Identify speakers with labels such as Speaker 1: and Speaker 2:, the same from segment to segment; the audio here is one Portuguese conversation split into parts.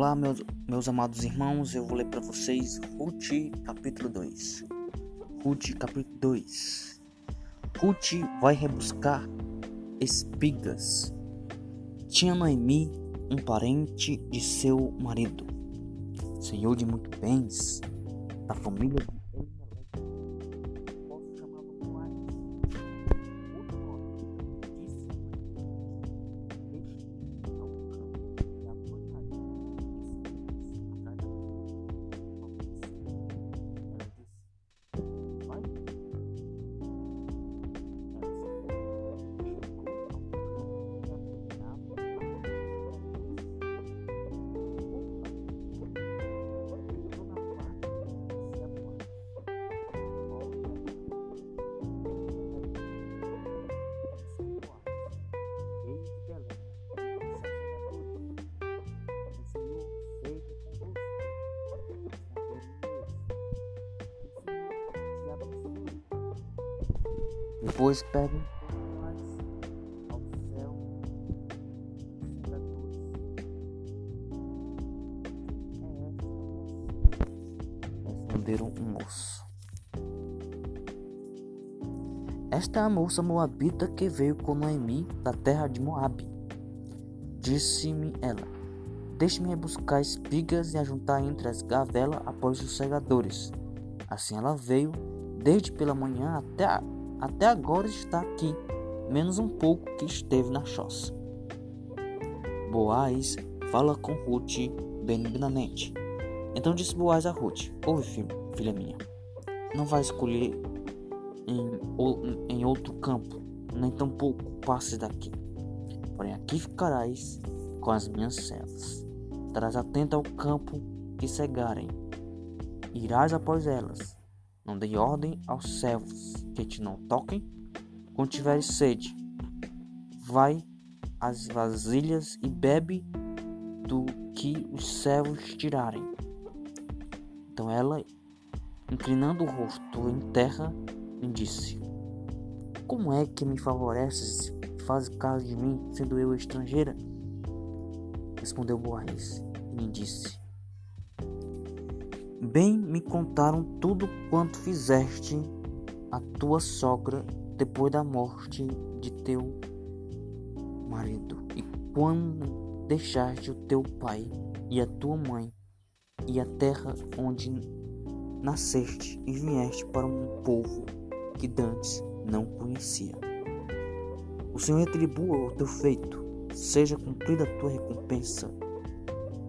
Speaker 1: Olá, meus, meus amados irmãos, eu vou ler para vocês Ruth, capítulo 2. Ruth, capítulo 2. Ruth vai rebuscar espigas. Tinha Noemi um parente de seu marido, senhor de muitos bens, da família Depois céu Responderam um moço. Esta é a moça moabita que veio com Noemi da terra de Moabe. Disse-me ela: Deixe-me buscar espigas e ajuntar entre as gavelas após os segadores. Assim ela veio, desde pela manhã até a até agora está aqui, menos um pouco que esteve na choça. Boaz fala com Ruth benignamente. Então disse Boaz a Ruth: Ouve, filho, filha minha, não vai escolher em, em outro campo, nem tampouco passes daqui. Porém, aqui ficarás com as minhas servas. Estarás atento ao campo que cegarem. Irás após elas não dei ordem aos servos que te não toquem. Quando tiveres sede, vai às vasilhas e bebe do que os servos tirarem. Então ela, inclinando o rosto em terra, me disse: Como é que me favoreces e fazes caso de mim, sendo eu estrangeira? Respondeu Boaz e me disse: Bem me contaram tudo quanto fizeste a tua sogra depois da morte de teu marido, e quando deixaste o teu pai e a tua mãe e a terra onde nasceste e vieste para um povo que dantes não conhecia. O Senhor retribua o teu feito, seja cumprida a tua recompensa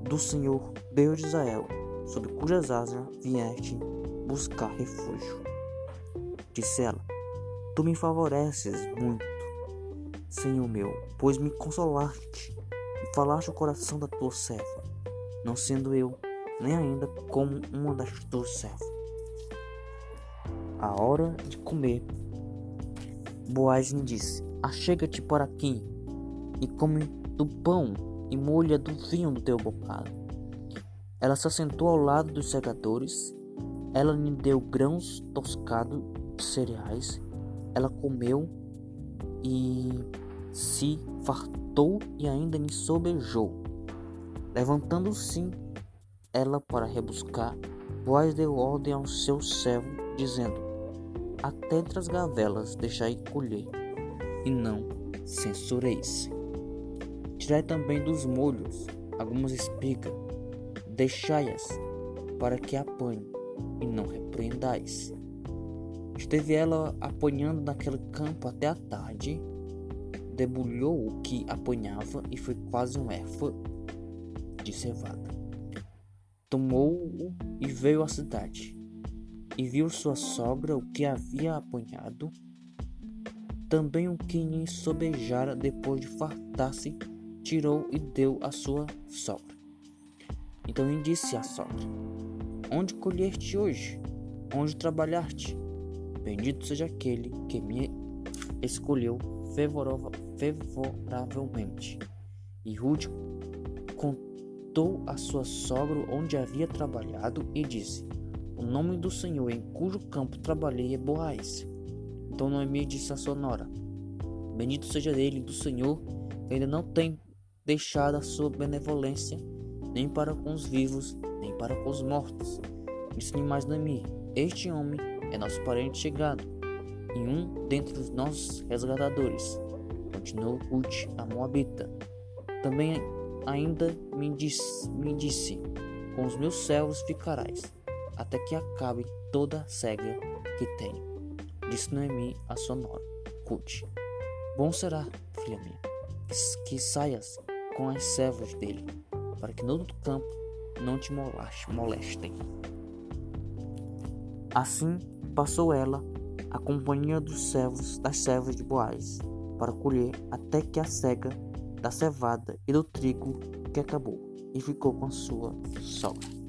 Speaker 1: do Senhor Deus de Israel sob cujas asas vieste buscar refúgio. Disse ela: Tu me favoreces muito, Senhor meu, pois me consolaste e falaste o coração da tua serva, não sendo eu nem ainda como uma das tuas servas. A hora de comer, Boaz disse: Achega-te para aqui e come do pão e molha do vinho do teu bocado. Ela se assentou ao lado dos segadores. Ela lhe deu grãos toscados cereais. Ela comeu e se fartou e ainda me sobejou. Levantando-se ela para rebuscar, Boaz deu ordem ao seu servo, dizendo: Até entre as gavelas deixai colher, e não censureis. Tirai também dos molhos algumas espigas deixai-as para que apanhe, e não repreendais. Esteve ela apanhando naquele campo até a tarde, debulhou o que apanhava e foi quase um erfa de cevada. Tomou-o e veio à cidade, e viu sua sogra o que havia apanhado, também o que lhe sobejara depois de fartar-se, tirou e deu à sua sogra. Então lhe disse a sogra: Onde colheste hoje? Onde trabalhaste? Bendito seja aquele que me escolheu favoravelmente. E Ruth contou a sua sogra onde havia trabalhado e disse: O nome do Senhor em cujo campo trabalhei é Boaz. Então Noemi disse à sua nora: Bendito seja ele do Senhor, que ainda não tem deixado a sua benevolência nem para com os vivos, nem para com os mortos. Disse-lhe mais Noemi: Este homem é nosso parente chegado, e um dentre os nossos resgatadores. Continuou Ruth, a Moabita. Também ainda me disse, me disse: Com os meus servos ficarás, até que acabe toda a cega que tenho. Disse Noemi a sua nora, Ruth. Bom será, filha minha, que, saias com as servas dele, para que no campo não te molestem. Assim passou ela a companhia dos servos das servas de Boaz para colher até que a cega da cevada e do trigo que acabou e ficou com sua sogra.